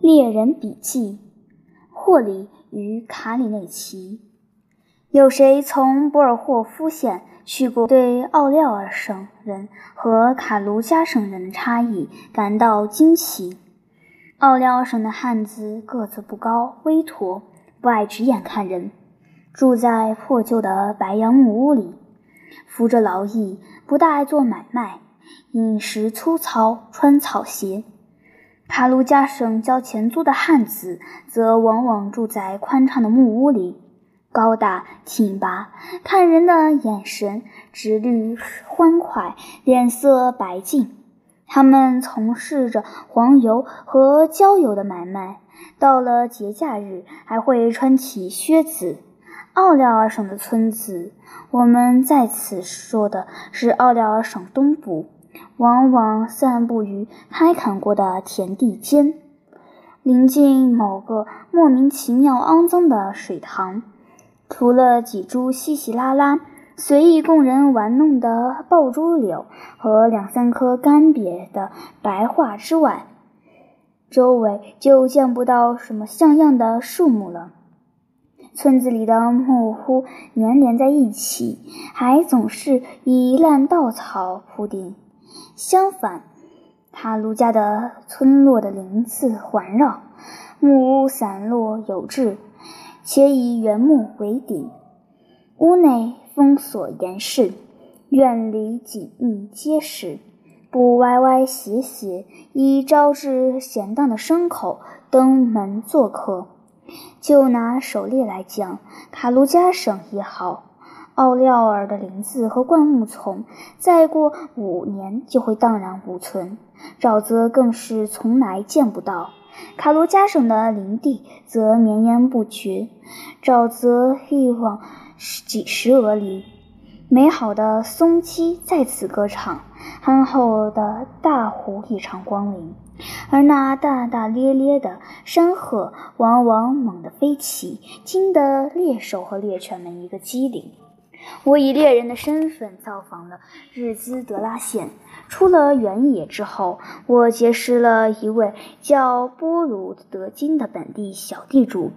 猎人笔记：霍里与卡里内奇。有谁从博尔霍夫县去过，对奥廖尔省人和卡卢加省人的差异感到惊奇？奥廖尔省的汉子个子不高，微驼，不爱直眼看人，住在破旧的白杨木屋里，服着劳役，不大爱做买卖，饮食粗糙，穿草鞋。卡卢加省交钱租的汉子，则往往住在宽敞的木屋里，高大挺拔，看人的眼神直率欢快，脸色白净。他们从事着黄油和焦油的买卖，到了节假日还会穿起靴子。奥廖尔省的村子，我们在此说的是奥廖尔省东部。往往散布于开垦过的田地间，临近某个莫名其妙肮脏的水塘。除了几株稀稀拉拉、随意供人玩弄的爆珠柳和两三棵干瘪的白桦之外，周围就见不到什么像样的树木了。村子里的木屋粘连在一起，还总是以烂稻草铺顶。相反，他卢家的村落的林子环绕，木屋散落有致，且以原木为顶，屋内封锁严实，院里紧密结实，不歪歪斜斜，以招致闲荡的牲口登门做客。就拿狩猎来讲，卡卢加省也好。奥廖尔的林子和灌木丛，再过五年就会荡然无存，沼泽更是从来见不到。卡罗加省的林地则绵延不绝，沼泽一往几十俄里。美好的松鸡在此歌唱，憨厚的大湖一场光临，而那大大咧咧的山鹤往往猛地飞起，惊得猎手和猎犬们一个机灵。我以猎人的身份造访了日兹德拉县。出了原野之后，我结识了一位叫波鲁德金的本地小地主。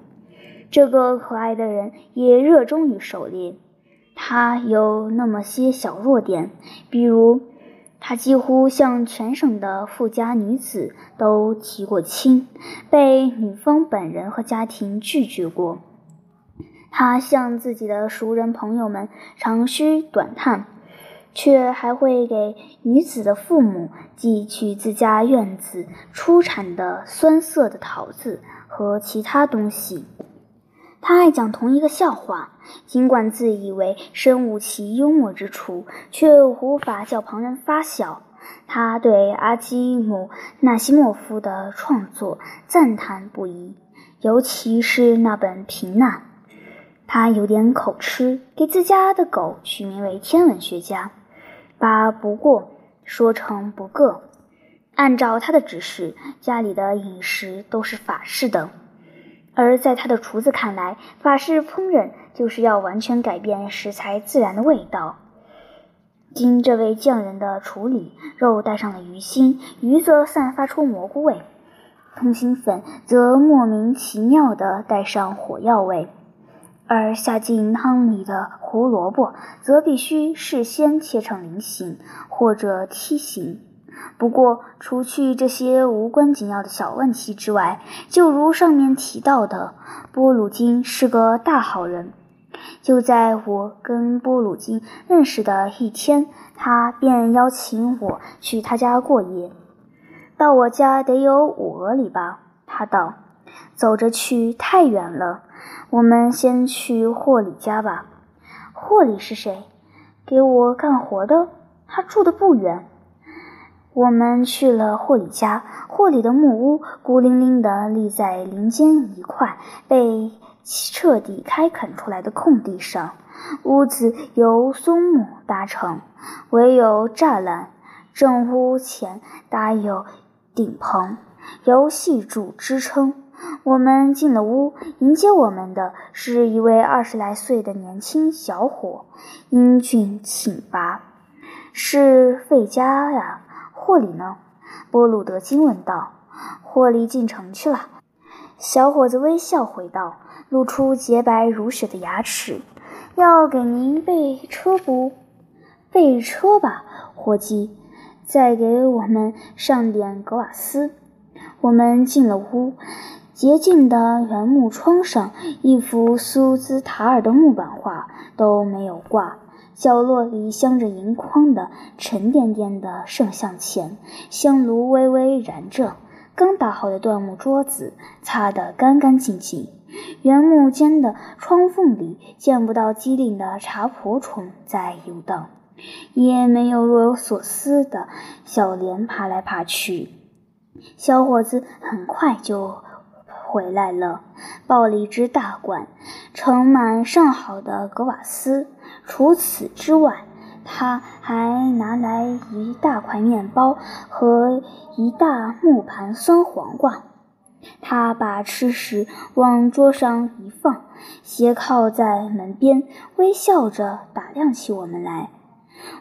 这个可爱的人也热衷于狩猎。他有那么些小弱点，比如，他几乎向全省的富家女子都提过亲，被女方本人和家庭拒绝过。他向自己的熟人朋友们长吁短叹，却还会给女子的父母寄去自家院子出产的酸涩的桃子和其他东西。他爱讲同一个笑话，尽管自以为深悟其幽默之处，却无法叫旁人发笑。他对阿基姆纳西莫夫的创作赞叹不已，尤其是那本《平难》。他有点口吃，给自家的狗取名为“天文学家”，把“不过”说成“不个”。按照他的指示，家里的饮食都是法式的，而在他的厨子看来，法式烹饪就是要完全改变食材自然的味道。经这位匠人的处理，肉带上了鱼腥，鱼则散发出蘑菇味，通心粉则莫名其妙地带上火药味。而下进汤里的胡萝卜，则必须事先切成菱形或者梯形。不过，除去这些无关紧要的小问题之外，就如上面提到的，波鲁金是个大好人。就在我跟波鲁金认识的一天，他便邀请我去他家过夜。到我家得有五俄里吧？他道：“走着去太远了。”我们先去霍里家吧。霍里是谁？给我干活的。他住的不远。我们去了霍里家。霍里的木屋孤零零地立在林间一块被彻底开垦出来的空地上。屋子由松木搭成，唯有栅栏。正屋前搭有顶棚，由细柱支撑。我们进了屋，迎接我们的是一位二十来岁的年轻小伙，英俊挺拔，是费加呀。霍里呢？波鲁德金问道。霍利进城去了。小伙子微笑回道，露出洁白如雪的牙齿。要给您备车不？备车吧，伙计。再给我们上点格瓦斯。我们进了屋，洁净的原木窗上一幅苏兹塔尔的木板画都没有挂。角落里镶着银框的沉甸甸的圣像前，香炉微微燃着。刚打好的椴木桌子擦得干干净净。原木间的窗缝里见不到机灵的茶婆虫在游荡，也没有若有所思的小莲爬来爬去。小伙子很快就回来了，抱了一只大罐，盛满上好的格瓦斯。除此之外，他还拿来一大块面包和一大木盘酸黄瓜。他把吃食往桌上一放，斜靠在门边，微笑着打量起我们来。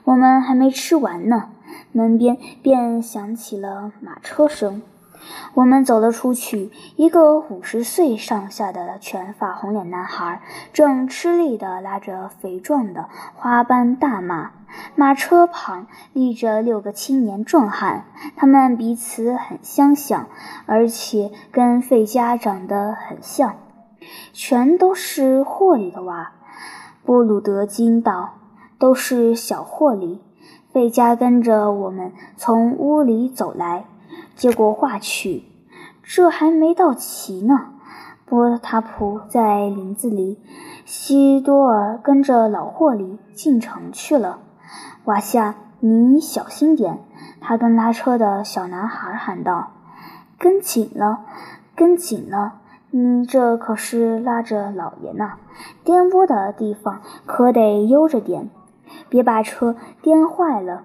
我们还没吃完呢，门边便响起了马车声。我们走了出去，一个五十岁上下的全发红脸男孩正吃力地拉着肥壮的花斑大马，马车旁立着六个青年壮汉，他们彼此很相像，而且跟费家长得很像，全都是霍里的娃。布鲁德惊道：“都是小霍里。”费家跟着我们从屋里走来。接过话去，这还没到齐呢。波塔普在林子里，西多尔跟着老霍里进城去了。瓦夏，你小心点！他跟拉车的小男孩喊道：“跟紧了，跟紧了！你这可是拉着老爷呢，颠簸的地方可得悠着点，别把车颠坏了，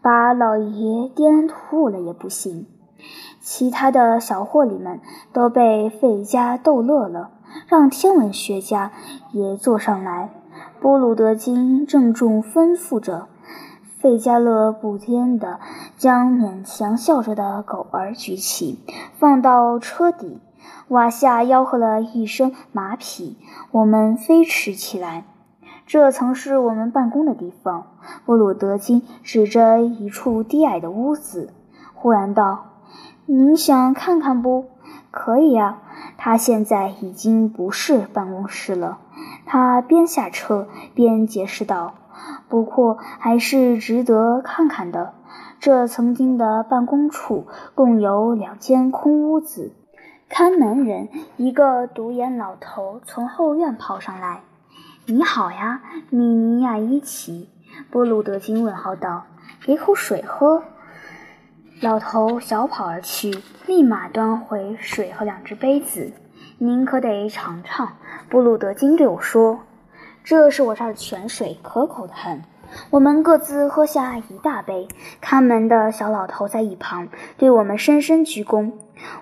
把老爷颠吐了也不行。”其他的小霍里们都被费加逗乐了，让天文学家也坐上来。波鲁德金郑重吩咐着，费加勒不颠地将勉强笑着的狗儿举起，放到车底。瓦夏吆喝了一声“马匹”，我们飞驰起来。这曾是我们办公的地方。波鲁德金指着一处低矮的屋子，忽然道。您想看看不？可以啊。他现在已经不是办公室了。他边下车边解释道：“不过还是值得看看的。这曾经的办公处共有两间空屋子。”看门人一个独眼老头从后院跑上来：“你好呀，米尼亚伊奇。”波鲁德金问号道：“给口水喝。”老头小跑而去，立马端回水和两只杯子。您可得尝尝，布鲁德金对我说：“这是我这儿的泉水，可口的很。”我们各自喝下一大杯。看门的小老头在一旁对我们深深鞠躬。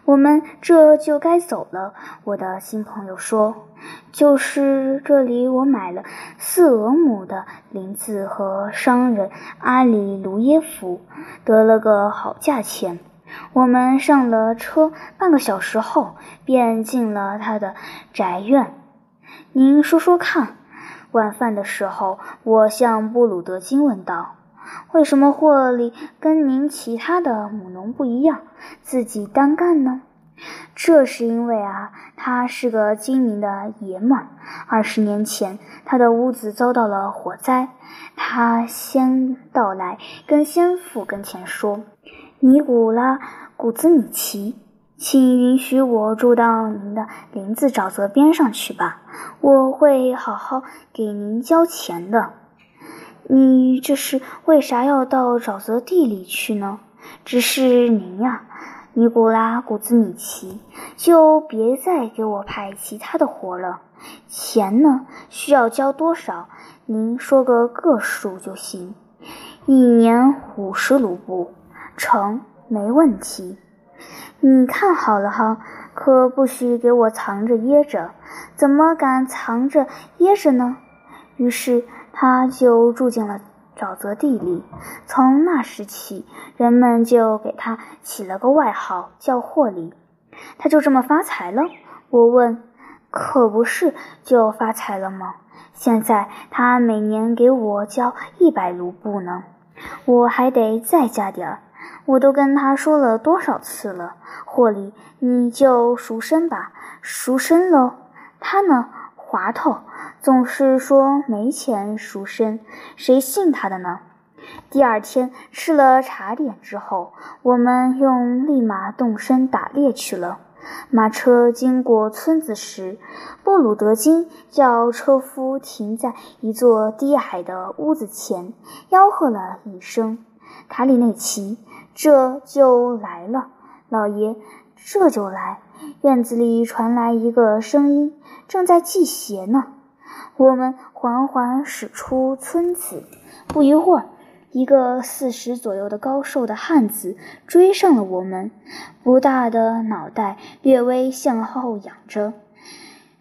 我们这就该走了。我的新朋友说：“就是这里，我买了四俄亩的林子，和商人阿里卢耶夫得了个好价钱。”我们上了车，半个小时后便进了他的宅院。您说说看。晚饭的时候，我向布鲁德金问道。为什么霍利跟您其他的母农不一样，自己单干呢？这是因为啊，他是个精明的爷们儿。二十年前，他的屋子遭到了火灾，他先到来，跟先父跟前说：“尼古拉古兹米奇，请允许我住到您的林子沼泽边上去吧，我会好好给您交钱的。”你这是为啥要到沼泽地里去呢？只是您呀，尼古拉古兹米奇，就别再给我派其他的活了。钱呢？需要交多少？您说个个数就行。一年五十卢布，成，没问题。你看好了哈，可不许给我藏着掖着。怎么敢藏着掖着呢？于是。他就住进了沼泽地里。从那时起，人们就给他起了个外号，叫霍里。他就这么发财了？我问。可不是就发财了吗？现在他每年给我交一百卢布呢，我还得再加点儿。我都跟他说了多少次了，霍里，你就赎身吧，赎身喽。他呢，滑头，总是说没钱赎身，谁信他的呢？第二天吃了茶点之后，我们用立马动身打猎去了。马车经过村子时，布鲁德金叫车夫停在一座低矮的屋子前，吆喝了一声：“卡里内奇，这就来了，老爷，这就来。”院子里传来一个声音：“正在系鞋呢。”我们缓缓驶出村子，不一会儿。一个四十左右的高瘦的汉子追上了我们，不大的脑袋略微向后仰着，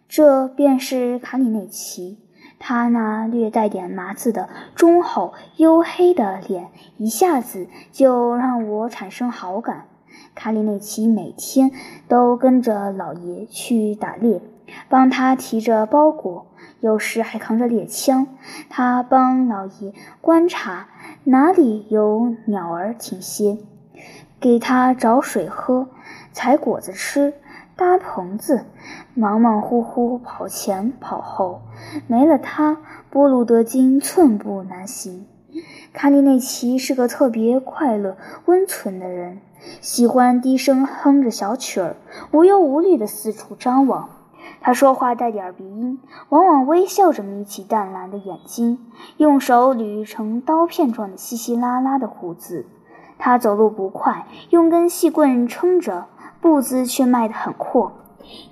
这便是卡里内奇。他那略带点麻子的忠厚黝黑的脸，一下子就让我产生好感。卡里内奇每天都跟着老爷去打猎，帮他提着包裹，有时还扛着猎枪。他帮老爷观察。哪里有鸟儿停歇，给他找水喝，采果子吃，搭棚子，忙忙乎乎跑前跑后，没了他，波鲁德金寸步难行。卡里内奇是个特别快乐、温存的人，喜欢低声哼着小曲儿，无忧无虑地四处张望。他说话带点鼻音，往往微笑着眯起淡蓝的眼睛，用手捋成刀片状的稀稀拉拉的胡子。他走路不快，用根细棍撑着，步子却迈得很阔。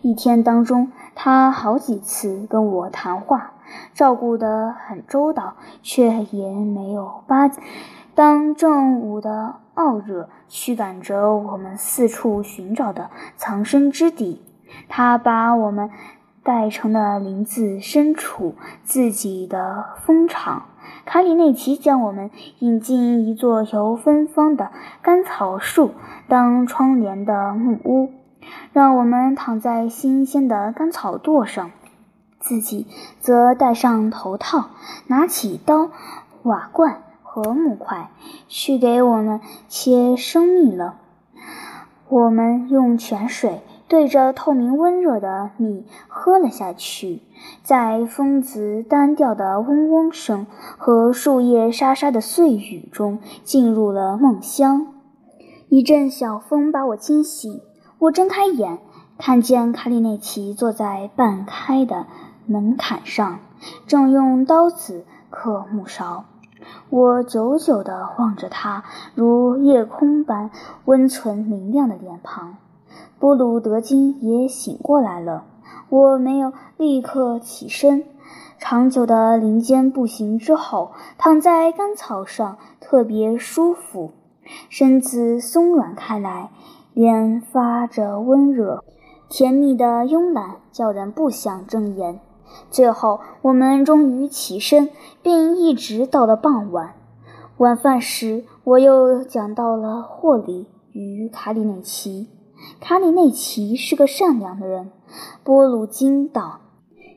一天当中，他好几次跟我谈话，照顾得很周到，却也没有巴。当正午的傲热驱赶着我们四处寻找的藏身之地。他把我们带成了林子深处自己的蜂场。卡里内奇将我们引进一座由芬芳的干草树当窗帘的木屋，让我们躺在新鲜的干草垛上，自己则戴上头套，拿起刀、瓦罐和木块，去给我们切生米了。我们用泉水。对着透明温热的米喝了下去，在蜂子单调的嗡嗡声和树叶沙沙的碎语中进入了梦乡。一阵小风把我惊醒，我睁开眼，看见卡里内奇坐在半开的门槛上，正用刀子刻木勺。我久久地望着他如夜空般温存明亮的脸庞。布鲁德金也醒过来了，我没有立刻起身。长久的林间步行之后，躺在干草上特别舒服，身子松软开来，脸发着温热，甜蜜的慵懒叫人不想睁眼。最后，我们终于起身，并一直到了傍晚。晚饭时，我又讲到了霍里与卡里内奇。卡里内奇是个善良的人，波鲁金道，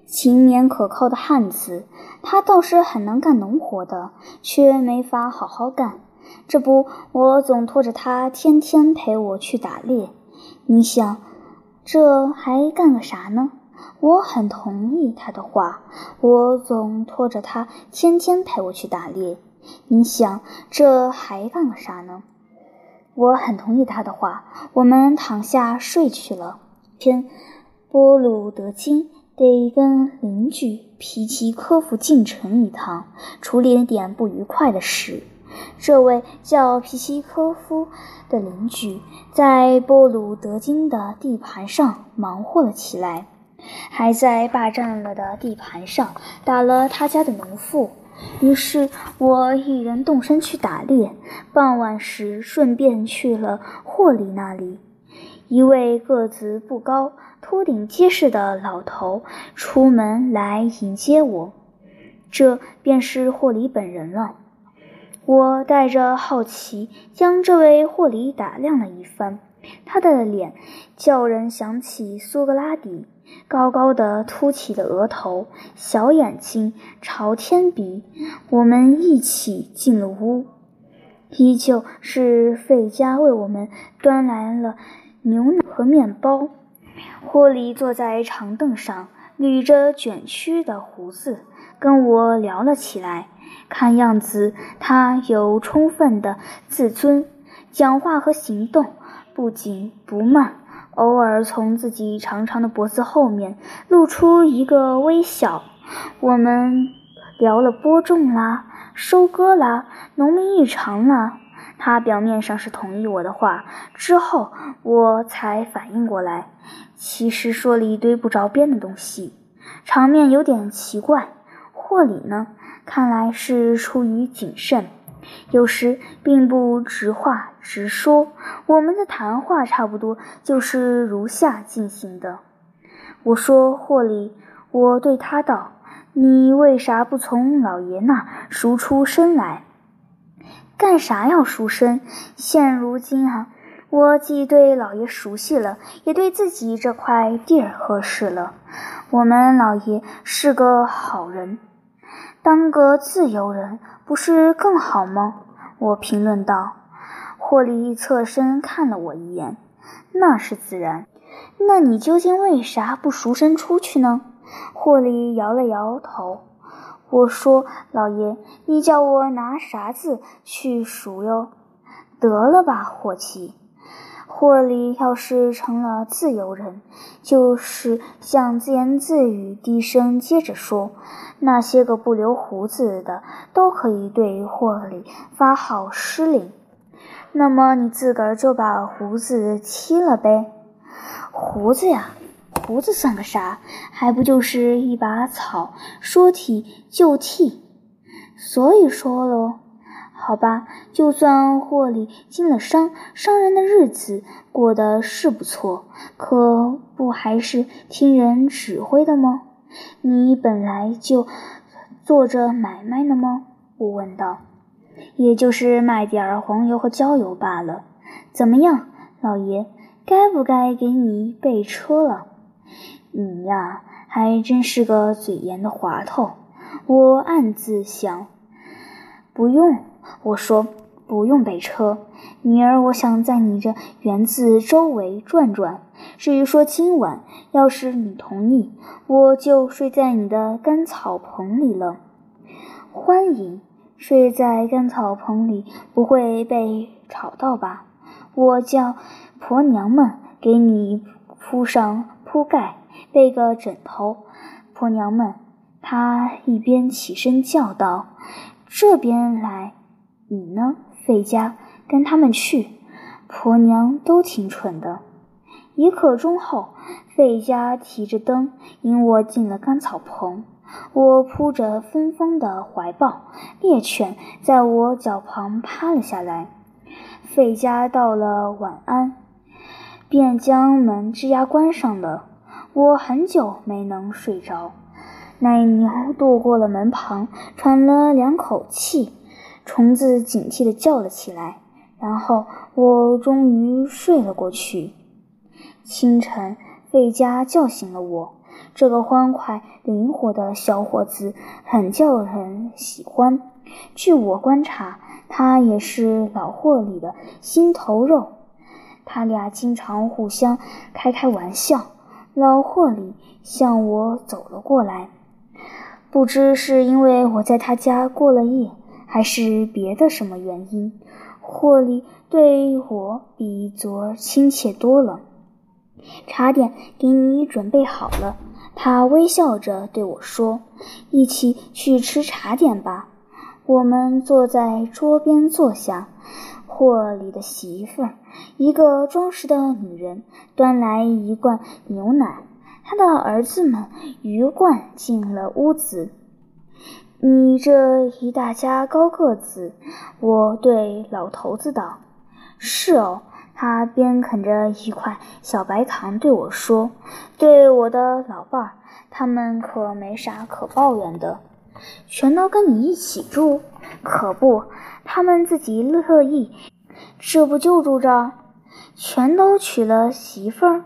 勤勉可靠的汉子。他倒是很能干农活的，却没法好好干。这不，我总拖着他天天陪我去打猎。你想，这还干个啥呢？我很同意他的话。我总拖着他天天陪我去打猎。你想，这还干个啥呢？我很同意他的话，我们躺下睡去了。天，波鲁德金得跟邻居皮奇科夫进城一趟，处理点不愉快的事。这位叫皮奇科夫的邻居在波鲁德金的地盘上忙活了起来，还在霸占了的地盘上打了他家的农妇。于是我一人动身去打猎，傍晚时顺便去了霍里那里。一位个子不高、秃顶结实的老头出门来迎接我，这便是霍里本人了。我带着好奇将这位霍里打量了一番，他的脸叫人想起苏格拉底，高高的凸起的额头，小眼睛，朝天鼻。我们一起进了屋，依旧是费加为我们端来了牛奶和面包。霍利坐在长凳上，捋着卷曲的胡子，跟我聊了起来。看样子他有充分的自尊，讲话和行动不紧不慢，偶尔从自己长长的脖子后面露出一个微笑。我们聊了播种啦，收割啦，农民日常啦。他表面上是同意我的话，之后我才反应过来，其实说了一堆不着边的东西，场面有点奇怪。霍里呢？看来是出于谨慎，有时并不直话直说。我们的谈话差不多就是如下进行的：我说霍利，我对他道：“你为啥不从老爷那赎出身来？干啥要赎身？现如今啊，我既对老爷熟悉了，也对自己这块地儿合适了。我们老爷是个好人。”当个自由人不是更好吗？我评论道。霍利侧身看了我一眼，那是自然。那你究竟为啥不赎身出去呢？霍利摇了摇头。我说：“老爷，你叫我拿啥子去赎哟？”得了吧，霍奇。霍利要是成了自由人，就是想自言自语，低声接着说。那些个不留胡子的都可以对霍利发号施令，那么你自个儿就把胡子剃了呗？胡子呀，胡子算个啥？还不就是一把草，说剃就剃。所以说喽，好吧，就算霍里经了伤，商人的日子过得是不错，可不还是听人指挥的吗？你本来就做着买卖呢吗？我问道。也就是卖点儿黄油和焦油罢了。怎么样，老爷，该不该给你备车了？你呀，还真是个嘴严的滑头。我暗自想。不用，我说。不用备车，明儿我想在你这园子周围转转。至于说今晚，要是你同意，我就睡在你的干草棚里了。欢迎，睡在干草棚里不会被吵到吧？我叫婆娘们给你铺上铺盖，备个枕头。婆娘们，她一边起身叫道：“这边来，你呢？”费家跟他们去，婆娘都挺蠢的。一刻钟后，费家提着灯引我进了干草棚。我扑着芬芳的怀抱，猎犬在我脚旁趴了下来。费加道了晚安，便将门吱呀关上了。我很久没能睡着。奶牛渡过了门旁，喘了两口气。虫子警惕地叫了起来，然后我终于睡了过去。清晨，费加叫醒了我。这个欢快灵活的小伙子很叫人喜欢。据我观察，他也是老霍里的心头肉。他俩经常互相开开玩笑。老霍里向我走了过来，不知是因为我在他家过了夜。还是别的什么原因，霍里对我比昨儿亲切多了。茶点给你准备好了，他微笑着对我说：“一起去吃茶点吧。”我们坐在桌边坐下，霍里的媳妇儿，一个庄实的女人，端来一罐牛奶。他的儿子们鱼贯进了屋子。你这一大家高个子，我对老头子道：“是哦。”他边啃着一块小白糖对我说：“对我的老伴儿，他们可没啥可抱怨的，全都跟你一起住。可不，他们自己乐意，这不就住这儿？全都娶了媳妇儿。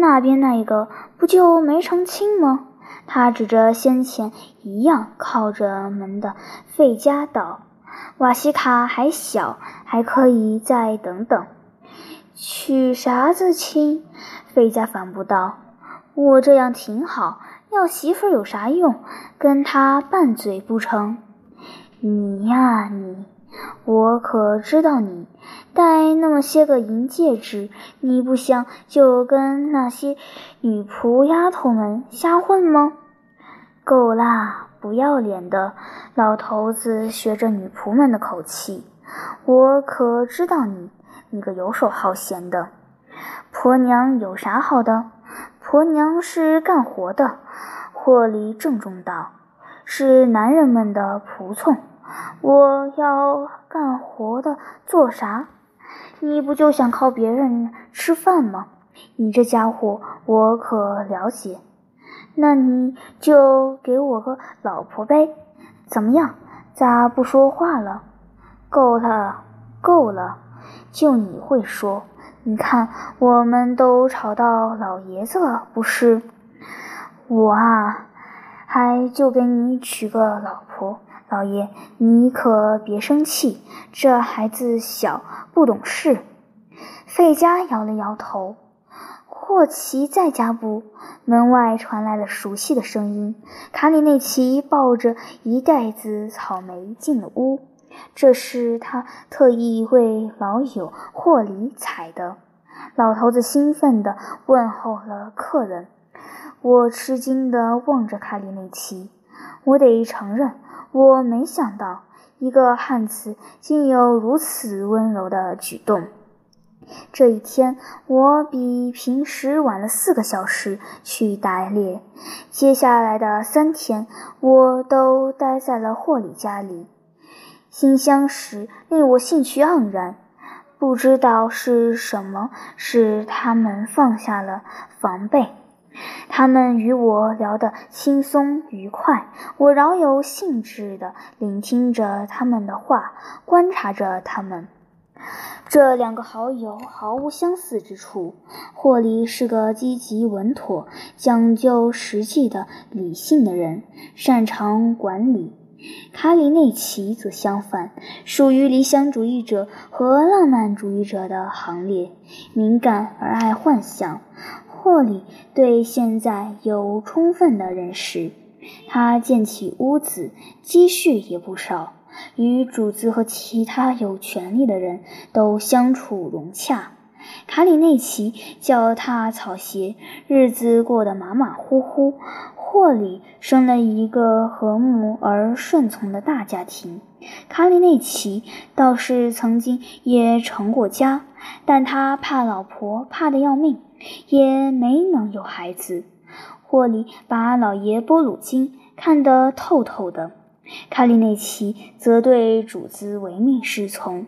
那边那一个不就没成亲吗？他指着先前一样靠着门的费家道：“瓦西卡还小，还可以再等等。”娶啥子亲？费家反驳道：“我这样挺好，要媳妇有啥用？跟他拌嘴不成？你呀你，我可知道你。”戴那么些个银戒指，你不想就跟那些女仆丫头们瞎混吗？够啦，不要脸的！老头子学着女仆们的口气，我可知道你，你个游手好闲的。婆娘有啥好的？婆娘是干活的。霍里郑重道：“是男人们的仆从。我要干活的做啥？”你不就想靠别人吃饭吗？你这家伙，我可了解。那你就给我个老婆呗？怎么样？咋不说话了？够了，够了！就你会说。你看，我们都吵到老爷子了，不是？我啊，还就给你娶个老婆。老爷，你可别生气，这孩子小。不懂事，费加摇了摇头。霍奇在家不？门外传来了熟悉的声音。卡里内奇抱着一袋子草莓进了屋，这是他特意为老友霍里采的。老头子兴奋地问候了客人。我吃惊地望着卡里内奇，我得承认，我没想到。一个汉子竟有如此温柔的举动。这一天，我比平时晚了四个小时去打猎。接下来的三天，我都待在了霍里家里。新相识令我兴趣盎然，不知道是什么使他们放下了防备。他们与我聊得轻松愉快，我饶有兴致地聆听着他们的话，观察着他们。这两个好友毫无相似之处。霍利是个积极稳妥、讲究实际的理性的人，擅长管理；卡里内奇则相反，属于理想主义者和浪漫主义者的行列，敏感而爱幻想。霍里对现在有充分的认识，他建起屋子，积蓄也不少，与主子和其他有权力的人都相处融洽。卡里内奇脚踏草鞋，日子过得马马虎虎。霍里生了一个和睦而顺从的大家庭。卡里内奇倒是曾经也成过家，但他怕老婆，怕得要命。也没能有孩子。霍里把老爷波鲁金看得透透的，卡里内奇则对主子唯命是从。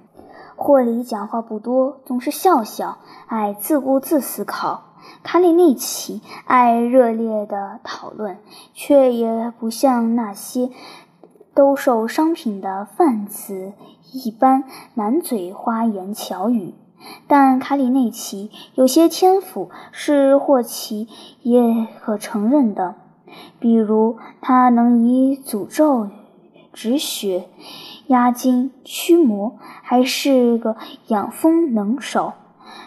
霍里讲话不多，总是笑笑，爱自顾自思考。卡里内奇爱热烈的讨论，却也不像那些兜售商品的贩子一般满嘴花言巧语。但卡里内奇有些天赋是霍奇也可承认的，比如他能以诅咒语止血、压惊驱魔，还是个养蜂能手，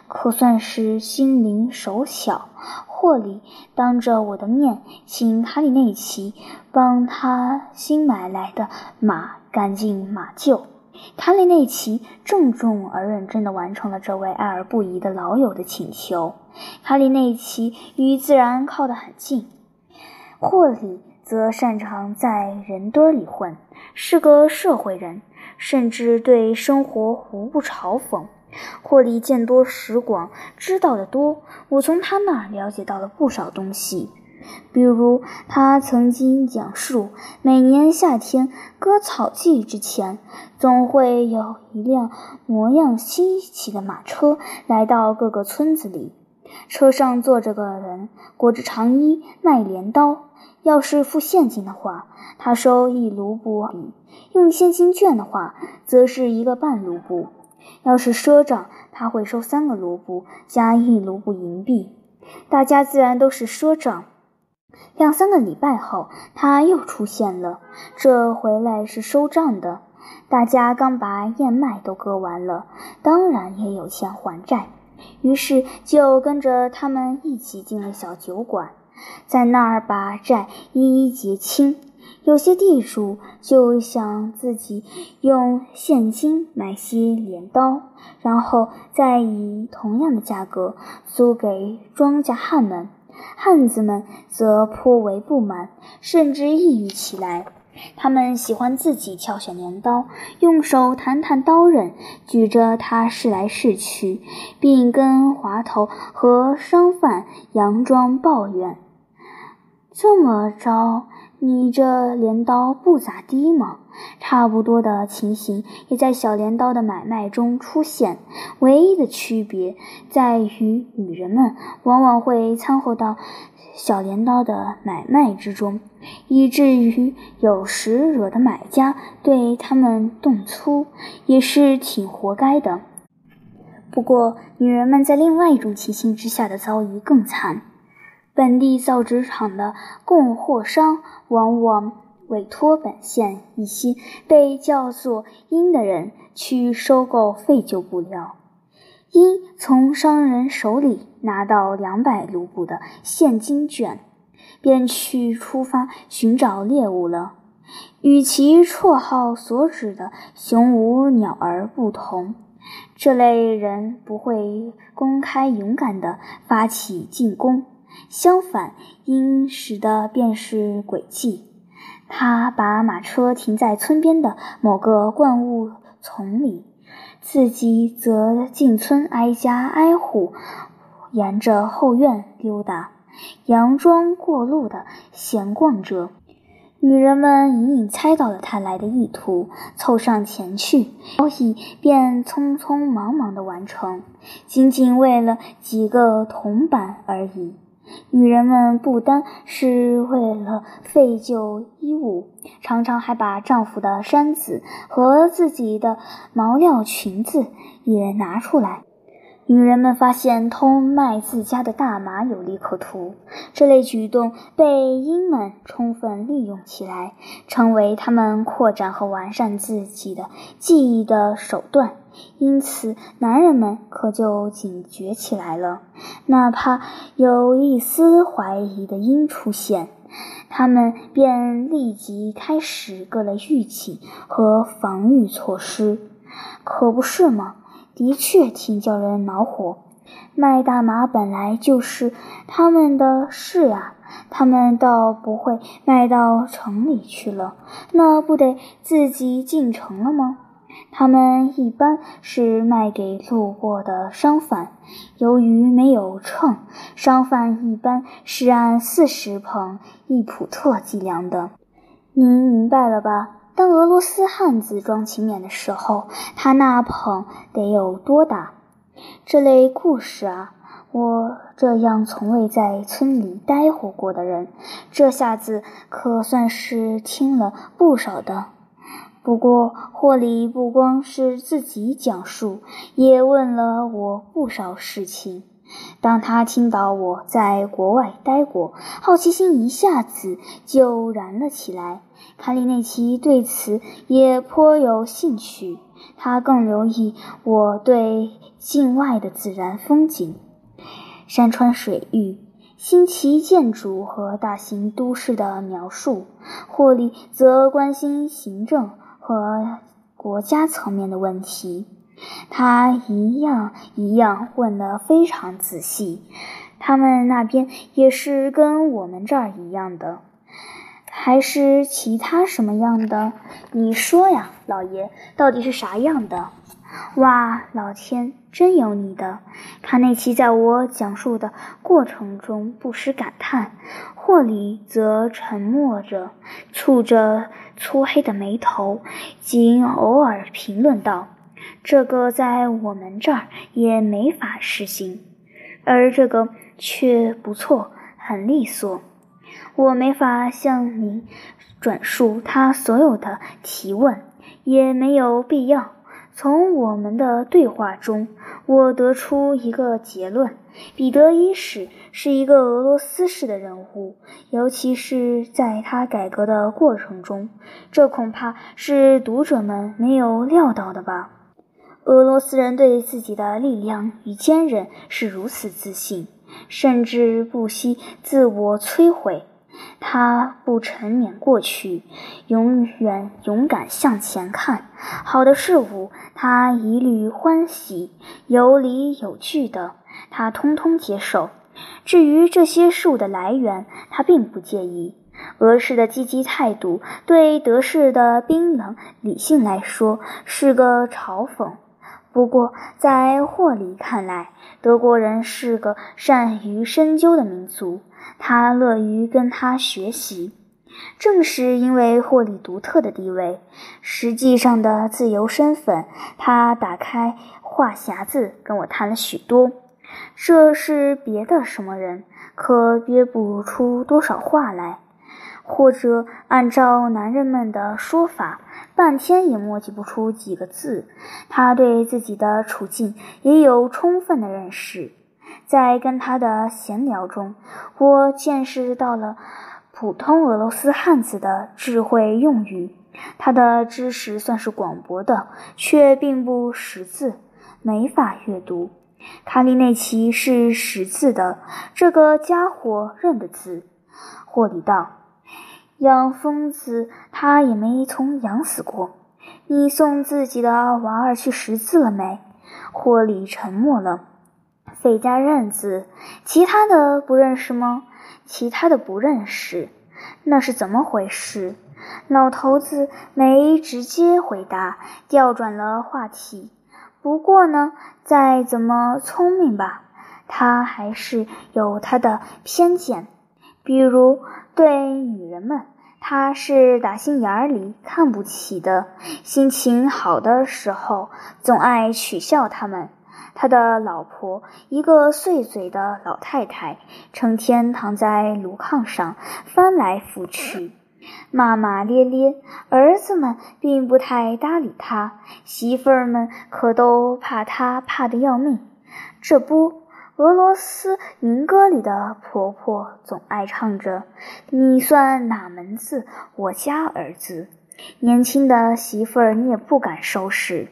可算是心灵手巧。霍里当着我的面请卡里内奇帮他新买来的马赶进马厩。卡里内奇郑重而认真地完成了这位爱而不疑的老友的请求。卡里内奇与自然靠得很近，霍里则擅长在人堆里混，是个社会人，甚至对生活无不嘲讽。霍利见多识广，知道的多，我从他那儿了解到了不少东西。比如，他曾经讲述，每年夏天割草季之前，总会有一辆模样稀奇的马车来到各个村子里。车上坐着个人，裹着长衣，卖镰刀。要是付现金的话，他收一卢布；用现金券的话，则是一个半卢布。要是赊账，他会收三个卢布加一卢布银币。大家自然都是赊账。两三个礼拜后，他又出现了，这回来是收账的。大家刚把燕麦都割完了，当然也有钱还债，于是就跟着他们一起进了小酒馆，在那儿把债一一结清。有些地主就想自己用现金买些镰刀，然后再以同样的价格租给庄稼汉们。汉子们则颇为不满，甚至抑郁起来。他们喜欢自己挑选镰刀，用手弹弹刀刃，举着它试来试去，并跟滑头和商贩佯装抱怨：“这么着。”你这镰刀不咋地嘛？差不多的情形也在小镰刀的买卖中出现，唯一的区别在于女人们往往会掺和到小镰刀的买卖之中，以至于有时惹得买家对他们动粗，也是挺活该的。不过，女人们在另外一种情形之下的遭遇更惨。本地造纸厂的供货商往往委托本县一些被叫做“鹰”的人去收购废旧布料。鹰从商人手里拿到两百卢布的现金卷，便去出发寻找猎物了。与其绰号所指的雄武鸟儿不同，这类人不会公开勇敢地发起进攻。相反，鹰使的便是诡计。他把马车停在村边的某个灌木丛里，自己则进村挨家挨户，沿着后院溜达，佯装过路的闲逛着。女人们隐隐猜到了他来的意图，凑上前去，交易便匆匆忙忙地完成，仅仅为了几个铜板而已。女人们不单是为了废旧衣物，常常还把丈夫的衫子和自己的毛料裙子也拿出来。女人们发现偷卖自家的大麻有利可图，这类举动被鹰们充分利用起来，成为他们扩展和完善自己的记忆的手段。因此，男人们可就警觉起来了。哪怕有一丝怀疑的鹰出现，他们便立即开始各类预警和防御措施，可不是吗？的确挺叫人恼火。卖大麻本来就是他们的事啊，他们倒不会卖到城里去了，那不得自己进城了吗？他们一般是卖给路过的商贩，由于没有秤，商贩一般是按四十捧一普特计量的。您明白了吧？当俄罗斯汉子装勤勉的时候，他那捧得有多大？这类故事啊，我这样从未在村里待活过的人，这下子可算是听了不少的。不过霍里不光是自己讲述，也问了我不少事情。当他听到我在国外待过，好奇心一下子就燃了起来。卡里内奇对此也颇有兴趣，他更留意我对境外的自然风景、山川水域、新奇建筑和大型都市的描述。霍利则关心行政和国家层面的问题，他一样一样问得非常仔细。他们那边也是跟我们这儿一样的。还是其他什么样的？你说呀，老爷，到底是啥样的？哇，老天，真有你的！卡内奇在我讲述的过程中不时感叹，霍里则沉默着，蹙着粗黑的眉头，仅偶尔评论道：“这个在我们这儿也没法实行，而这个却不错，很利索。”我没法向您转述他所有的提问，也没有必要。从我们的对话中，我得出一个结论：彼得一世是一个俄罗斯式的人物，尤其是在他改革的过程中，这恐怕是读者们没有料到的吧。俄罗斯人对自己的力量与坚韧是如此自信，甚至不惜自我摧毁。他不沉湎过去，永远勇敢向前看。好的事物，他一律欢喜；有理有据的，他通通接受。至于这些事物的来源，他并不介意。俄式的积极态度，对德式的冰冷理性来说，是个嘲讽。不过，在霍里看来，德国人是个善于深究的民族。他乐于跟他学习，正是因为霍里独特的地位，实际上的自由身份，他打开话匣子跟我谈了许多。这是别的什么人可憋不出多少话来，或者按照男人们的说法，半天也磨叽不出几个字。他对自己的处境也有充分的认识。在跟他的闲聊中，我见识到了普通俄罗斯汉子的智慧用语。他的知识算是广博的，却并不识字，没法阅读。卡利内奇是识字的，这个家伙认得字。霍里道：“养疯子，他也没从养死过。你送自己的娃儿去识字了没？”霍里沉默了。费加认字，其他的不认识吗？其他的不认识，那是怎么回事？老头子没直接回答，调转了话题。不过呢，再怎么聪明吧，他还是有他的偏见。比如对女人们，他是打心眼里看不起的，心情好的时候总爱取笑他们。他的老婆，一个碎嘴的老太太，成天躺在炉炕上翻来覆去，骂骂咧咧。儿子们并不太搭理他，媳妇儿们可都怕他，怕得要命。这不，俄罗斯民歌里的婆婆总爱唱着：“你算哪门子？我家儿子。”年轻的媳妇儿，你也不敢收拾。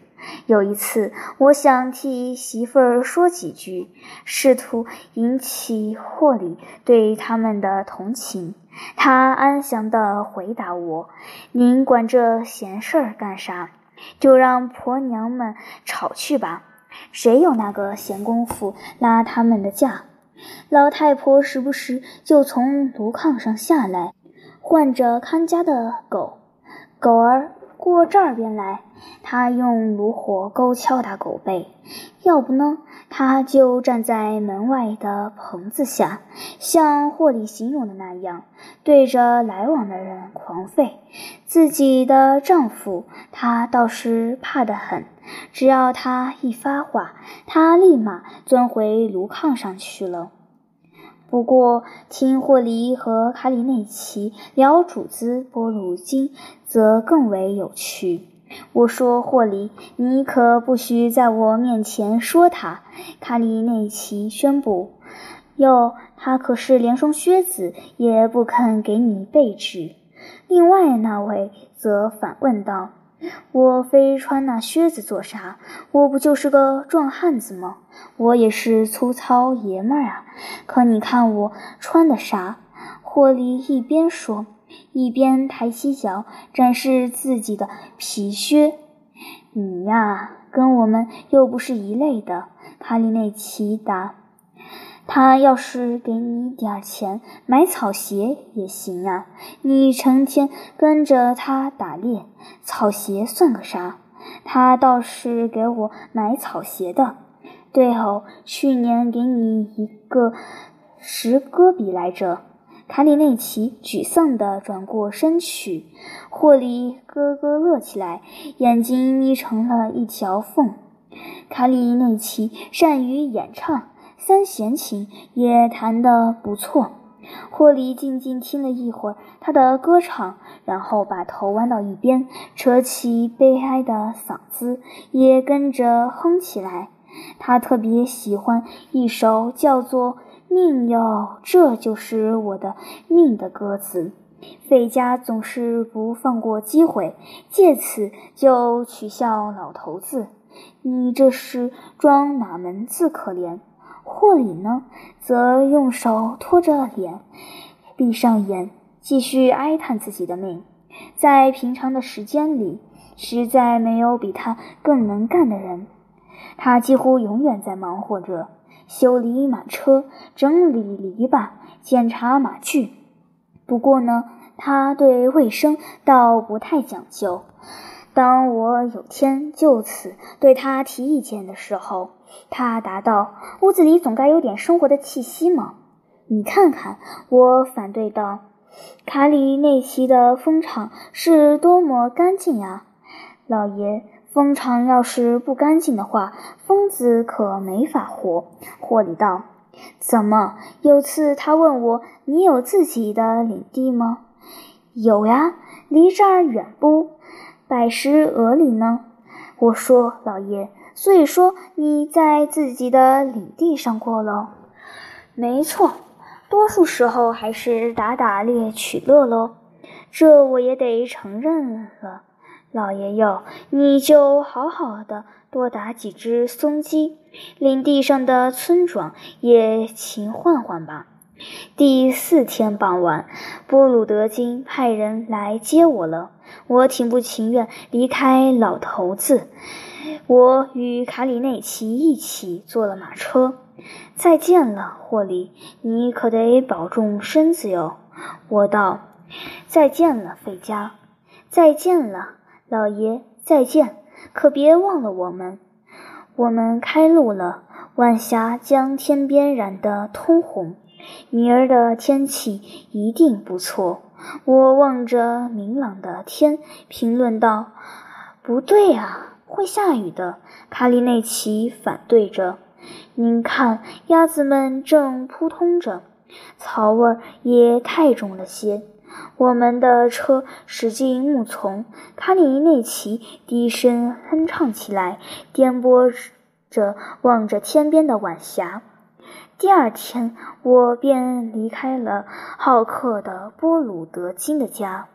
有一次，我想替媳妇儿说几句，试图引起霍里对他们的同情。他安详地回答我：“您管这闲事儿干啥？就让婆娘们吵去吧，谁有那个闲工夫拉他们的架？”老太婆时不时就从炉炕上下来，唤着看家的狗，狗儿。过这边来，他用炉火勾敲打狗背；要不呢，他就站在门外的棚子下，像霍里形容的那样，对着来往的人狂吠。自己的丈夫，他倒是怕得很，只要他一发话，他立马钻回炉炕上去了。不过，听霍里和卡里内奇聊主子波鲁金，则更为有趣。我说：“霍里，你可不许在我面前说他。”卡里内奇宣布：“哟，他可是连双靴子也不肯给你备置。”另外那位则反问道。我非穿那靴子做啥？我不就是个壮汉子吗？我也是粗糙爷们儿啊！可你看我穿的啥？霍利一边说，一边抬起脚展示自己的皮靴。你呀，跟我们又不是一类的。卡里内奇答。他要是给你点钱买草鞋也行啊！你成天跟着他打猎，草鞋算个啥？他倒是给我买草鞋的。对哦，去年给你一个十戈比来着。卡里内奇沮丧地转过身去，霍利咯咯乐起来，眼睛眯成了一条缝。卡里内奇善于演唱。三弦琴也弹得不错，霍里静静听了一会儿他的歌唱，然后把头弯到一边，扯起悲哀的嗓子，也跟着哼起来。他特别喜欢一首叫做《命哟，这就是我的命》的歌词。费加总是不放过机会，借此就取笑老头子：“你这是装哪门子可怜？”霍里呢，则用手托着脸，闭上眼，继续哀叹自己的命。在平常的时间里，实在没有比他更能干的人。他几乎永远在忙活着修理马车、整理篱笆、检查马具。不过呢，他对卫生倒不太讲究。当我有天就此对他提意见的时候，他答道：“屋子里总该有点生活的气息嘛。”你看看，我反对道：“卡里内奇的蜂场是多么干净呀，老爷！蜂场要是不干净的话，疯子可没法活。”霍里道。怎么？有次他问我：“你有自己的领地吗？”“有呀，离这儿远不？百十俄里呢。”我说：“老爷，所以说你在自己的领地上过喽？”“没错，多数时候还是打打猎取乐喽。”“这我也得承认了。”老爷哟，你就好好的多打几只松鸡，领地上的村庄也勤换换吧。第四天傍晚，波鲁德金派人来接我了。我挺不情愿离开老头子，我与卡里内奇一起坐了马车。再见了，霍利，你可得保重身子哟。我道：“再见了，费加，再见了。”老爷，再见！可别忘了我们。我们开路了，晚霞将天边染得通红。明儿的天气一定不错。我望着明朗的天，评论道：“不对啊，会下雨的。”卡里内奇反对着：“您看，鸭子们正扑通着，草味儿也太重了些。”我们的车驶进木丛，卡里内奇低声哼唱起来，颠簸着望着天边的晚霞。第二天，我便离开了好客的波鲁德金的家。